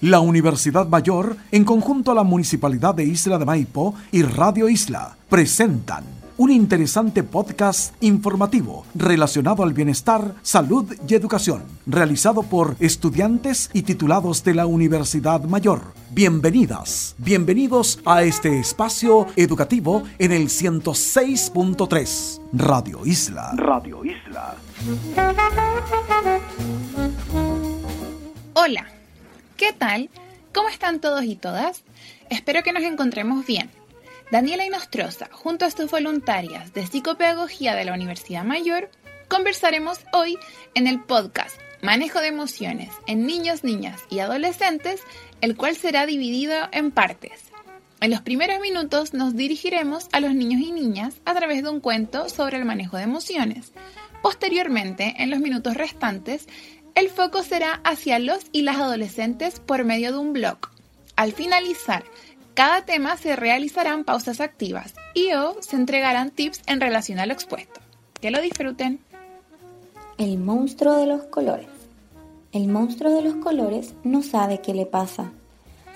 La Universidad Mayor, en conjunto a la Municipalidad de Isla de Maipo y Radio Isla, presentan un interesante podcast informativo relacionado al bienestar, salud y educación, realizado por estudiantes y titulados de la Universidad Mayor. Bienvenidas, bienvenidos a este espacio educativo en el 106.3 Radio Isla. Radio Isla. Hola, ¿qué tal? ¿Cómo están todos y todas? Espero que nos encontremos bien. Daniela Inostroza, junto a sus voluntarias de psicopedagogía de la Universidad Mayor, conversaremos hoy en el podcast Manejo de Emociones en Niños, Niñas y Adolescentes, el cual será dividido en partes. En los primeros minutos nos dirigiremos a los niños y niñas a través de un cuento sobre el manejo de emociones. Posteriormente, en los minutos restantes, el foco será hacia los y las adolescentes por medio de un blog. Al finalizar cada tema se realizarán pausas activas y o se entregarán tips en relación a lo expuesto. Que lo disfruten. El monstruo de los colores. El monstruo de los colores no sabe qué le pasa.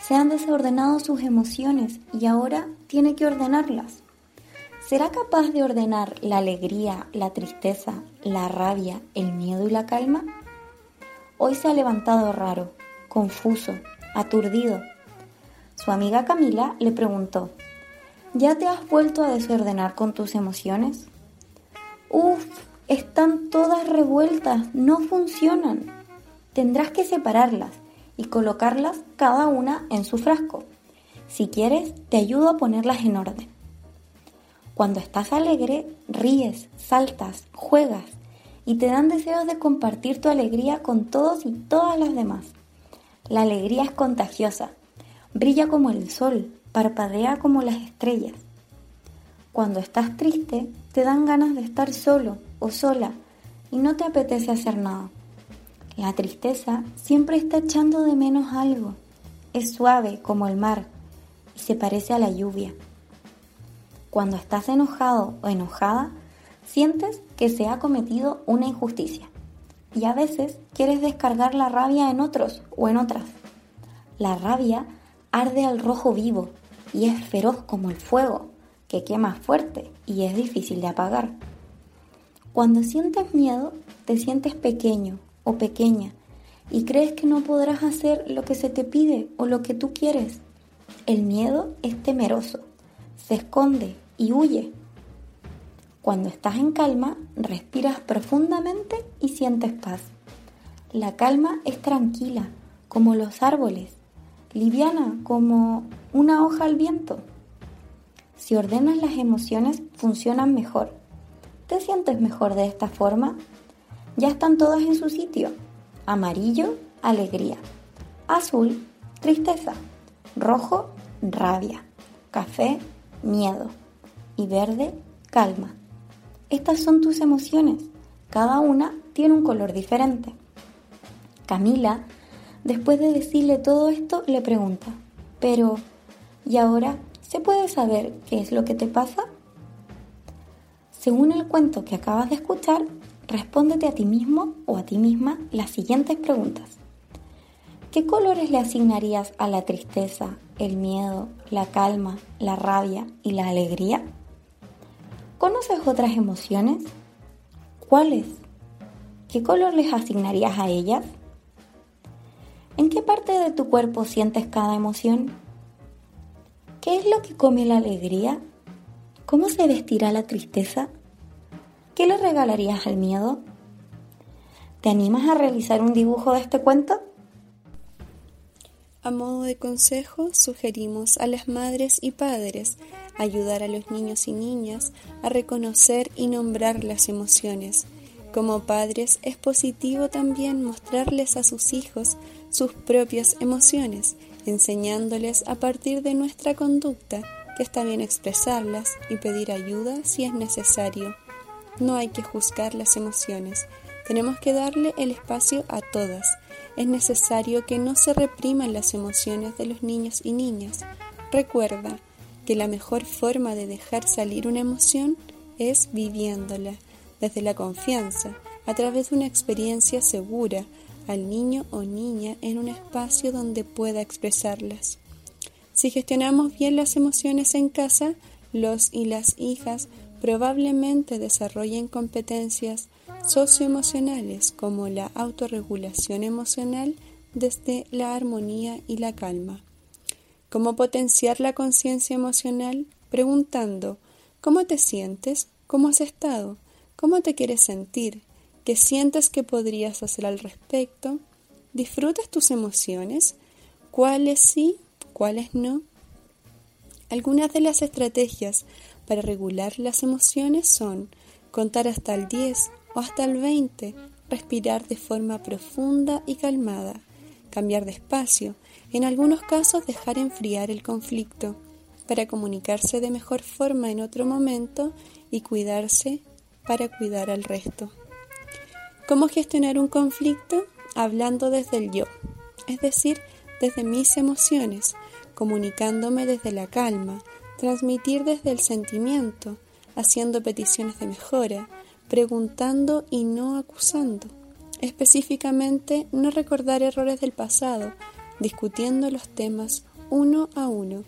Se han desordenado sus emociones y ahora tiene que ordenarlas. ¿Será capaz de ordenar la alegría, la tristeza, la rabia, el miedo y la calma? Hoy se ha levantado raro, confuso, aturdido su amiga Camila le preguntó, ¿ya te has vuelto a desordenar con tus emociones? Uf, están todas revueltas, no funcionan. Tendrás que separarlas y colocarlas cada una en su frasco. Si quieres, te ayudo a ponerlas en orden. Cuando estás alegre, ríes, saltas, juegas y te dan deseos de compartir tu alegría con todos y todas las demás. La alegría es contagiosa Brilla como el sol, parpadea como las estrellas. Cuando estás triste, te dan ganas de estar solo o sola y no te apetece hacer nada. La tristeza siempre está echando de menos algo. Es suave como el mar y se parece a la lluvia. Cuando estás enojado o enojada, sientes que se ha cometido una injusticia y a veces quieres descargar la rabia en otros o en otras. La rabia arde al rojo vivo y es feroz como el fuego, que quema fuerte y es difícil de apagar. Cuando sientes miedo, te sientes pequeño o pequeña y crees que no podrás hacer lo que se te pide o lo que tú quieres. El miedo es temeroso, se esconde y huye. Cuando estás en calma, respiras profundamente y sientes paz. La calma es tranquila, como los árboles, liviana como una hoja al viento. Si ordenas las emociones, funcionan mejor. ¿Te sientes mejor de esta forma? Ya están todas en su sitio. Amarillo, alegría. Azul, tristeza. Rojo, rabia. Café, miedo. Y verde, calma. Estas son tus emociones. Cada una tiene un color diferente. Camila Después de decirle todo esto, le pregunta, pero, ¿y ahora se puede saber qué es lo que te pasa? Según el cuento que acabas de escuchar, respóndete a ti mismo o a ti misma las siguientes preguntas. ¿Qué colores le asignarías a la tristeza, el miedo, la calma, la rabia y la alegría? ¿Conoces otras emociones? ¿Cuáles? ¿Qué color les asignarías a ellas? ¿En qué parte de tu cuerpo sientes cada emoción? ¿Qué es lo que come la alegría? ¿Cómo se vestirá la tristeza? ¿Qué le regalarías al miedo? ¿Te animas a realizar un dibujo de este cuento? A modo de consejo, sugerimos a las madres y padres ayudar a los niños y niñas a reconocer y nombrar las emociones. Como padres es positivo también mostrarles a sus hijos sus propias emociones, enseñándoles a partir de nuestra conducta que está bien expresarlas y pedir ayuda si es necesario. No hay que juzgar las emociones, tenemos que darle el espacio a todas. Es necesario que no se repriman las emociones de los niños y niñas. Recuerda que la mejor forma de dejar salir una emoción es viviéndola, desde la confianza, a través de una experiencia segura, al niño o niña en un espacio donde pueda expresarlas. Si gestionamos bien las emociones en casa, los y las hijas probablemente desarrollen competencias socioemocionales como la autorregulación emocional desde la armonía y la calma. ¿Cómo potenciar la conciencia emocional? Preguntando, ¿cómo te sientes? ¿Cómo has estado? ¿Cómo te quieres sentir? ¿Qué sientes que podrías hacer al respecto? ¿Disfrutas tus emociones? ¿Cuáles sí? ¿Cuáles no? Algunas de las estrategias para regular las emociones son contar hasta el 10 o hasta el 20, respirar de forma profunda y calmada, cambiar de espacio, en algunos casos dejar enfriar el conflicto para comunicarse de mejor forma en otro momento y cuidarse para cuidar al resto. ¿Cómo gestionar un conflicto? Hablando desde el yo, es decir, desde mis emociones, comunicándome desde la calma, transmitir desde el sentimiento, haciendo peticiones de mejora, preguntando y no acusando. Específicamente, no recordar errores del pasado, discutiendo los temas uno a uno.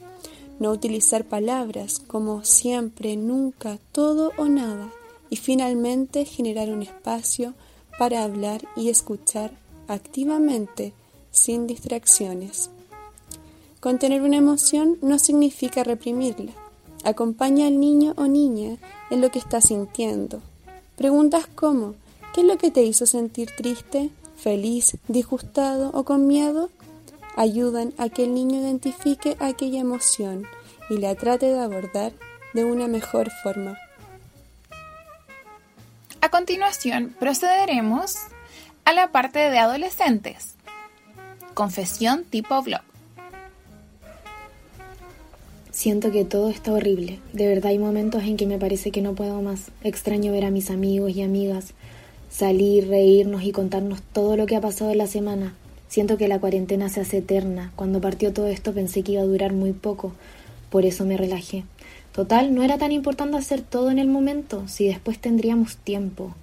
No utilizar palabras como siempre, nunca, todo o nada. Y finalmente generar un espacio para hablar y escuchar activamente, sin distracciones. Contener una emoción no significa reprimirla. Acompaña al niño o niña en lo que está sintiendo. Preguntas como, ¿qué es lo que te hizo sentir triste, feliz, disgustado o con miedo? ayudan a que el niño identifique aquella emoción y la trate de abordar de una mejor forma. A continuación, procederemos a la parte de adolescentes. Confesión tipo blog. Siento que todo está horrible. De verdad hay momentos en que me parece que no puedo más. Extraño ver a mis amigos y amigas, salir, reírnos y contarnos todo lo que ha pasado en la semana. Siento que la cuarentena se hace eterna. Cuando partió todo esto pensé que iba a durar muy poco. Por eso me relajé. Total, no era tan importante hacer todo en el momento, si después tendríamos tiempo.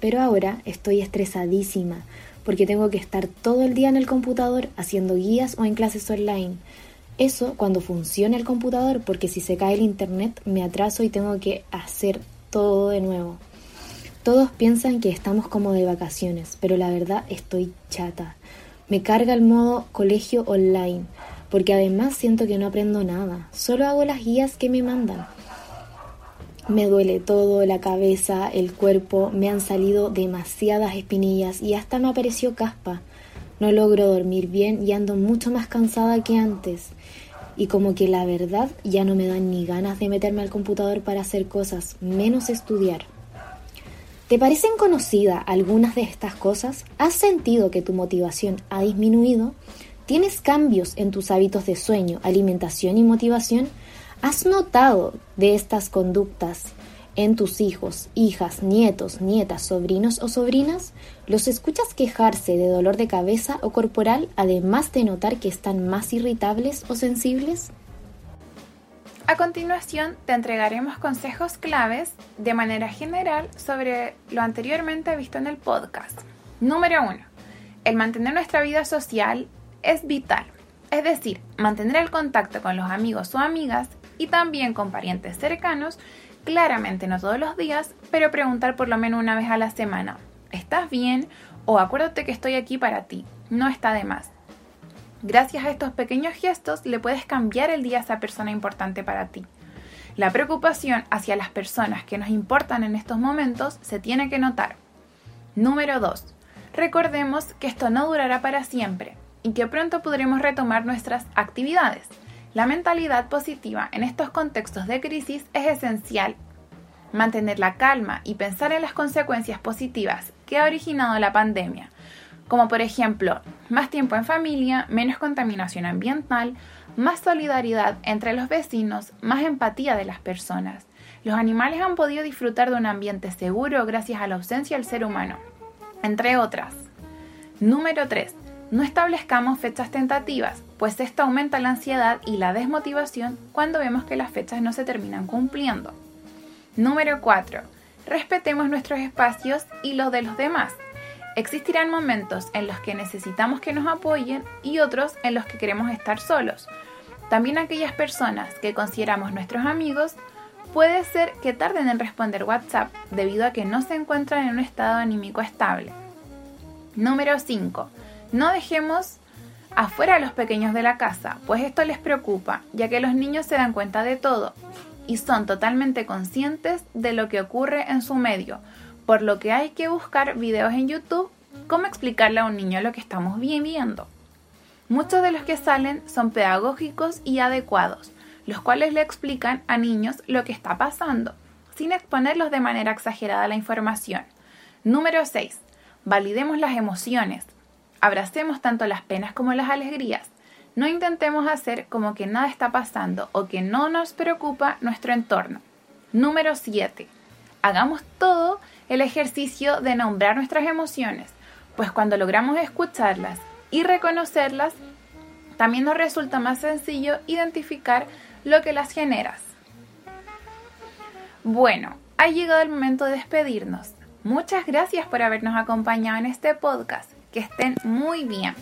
Pero ahora estoy estresadísima, porque tengo que estar todo el día en el computador haciendo guías o en clases online. Eso cuando funcione el computador, porque si se cae el internet me atraso y tengo que hacer todo de nuevo. Todos piensan que estamos como de vacaciones, pero la verdad estoy chata. Me carga el modo colegio online, porque además siento que no aprendo nada, solo hago las guías que me mandan. Me duele todo, la cabeza, el cuerpo, me han salido demasiadas espinillas y hasta me apareció caspa. No logro dormir bien y ando mucho más cansada que antes. Y como que la verdad ya no me dan ni ganas de meterme al computador para hacer cosas, menos estudiar. ¿Te parecen conocidas algunas de estas cosas? ¿Has sentido que tu motivación ha disminuido? ¿Tienes cambios en tus hábitos de sueño, alimentación y motivación? ¿Has notado de estas conductas en tus hijos, hijas, nietos, nietas, sobrinos o sobrinas? ¿Los escuchas quejarse de dolor de cabeza o corporal además de notar que están más irritables o sensibles? A continuación, te entregaremos consejos claves de manera general sobre lo anteriormente visto en el podcast. Número 1. El mantener nuestra vida social es vital. Es decir, mantener el contacto con los amigos o amigas y también con parientes cercanos, claramente no todos los días, pero preguntar por lo menos una vez a la semana, ¿estás bien? O acuérdate que estoy aquí para ti, no está de más. Gracias a estos pequeños gestos le puedes cambiar el día a esa persona importante para ti. La preocupación hacia las personas que nos importan en estos momentos se tiene que notar. Número 2. Recordemos que esto no durará para siempre y que pronto podremos retomar nuestras actividades. La mentalidad positiva en estos contextos de crisis es esencial. Mantener la calma y pensar en las consecuencias positivas que ha originado la pandemia como por ejemplo más tiempo en familia, menos contaminación ambiental, más solidaridad entre los vecinos, más empatía de las personas. Los animales han podido disfrutar de un ambiente seguro gracias a la ausencia del ser humano, entre otras. Número 3. No establezcamos fechas tentativas, pues esto aumenta la ansiedad y la desmotivación cuando vemos que las fechas no se terminan cumpliendo. Número 4. Respetemos nuestros espacios y los de los demás. Existirán momentos en los que necesitamos que nos apoyen y otros en los que queremos estar solos. También aquellas personas que consideramos nuestros amigos puede ser que tarden en responder WhatsApp debido a que no se encuentran en un estado anímico estable. Número 5. No dejemos afuera a los pequeños de la casa, pues esto les preocupa, ya que los niños se dan cuenta de todo y son totalmente conscientes de lo que ocurre en su medio, por lo que hay que buscar videos en YouTube cómo explicarle a un niño lo que estamos viendo. Muchos de los que salen son pedagógicos y adecuados, los cuales le explican a niños lo que está pasando, sin exponerlos de manera exagerada la información. Número 6. Validemos las emociones. Abracemos tanto las penas como las alegrías. No intentemos hacer como que nada está pasando o que no nos preocupa nuestro entorno. Número 7. Hagamos todo el ejercicio de nombrar nuestras emociones, pues cuando logramos escucharlas y reconocerlas, también nos resulta más sencillo identificar lo que las generas. Bueno, ha llegado el momento de despedirnos. Muchas gracias por habernos acompañado en este podcast. Que estén muy bien.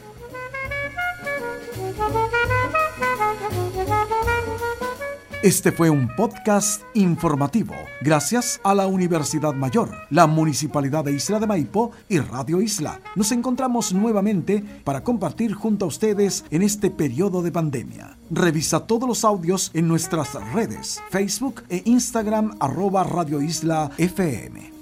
Este fue un podcast informativo gracias a la Universidad Mayor, la Municipalidad de Isla de Maipo y Radio Isla. Nos encontramos nuevamente para compartir junto a ustedes en este periodo de pandemia. Revisa todos los audios en nuestras redes, Facebook e Instagram arroba Radio Isla FM.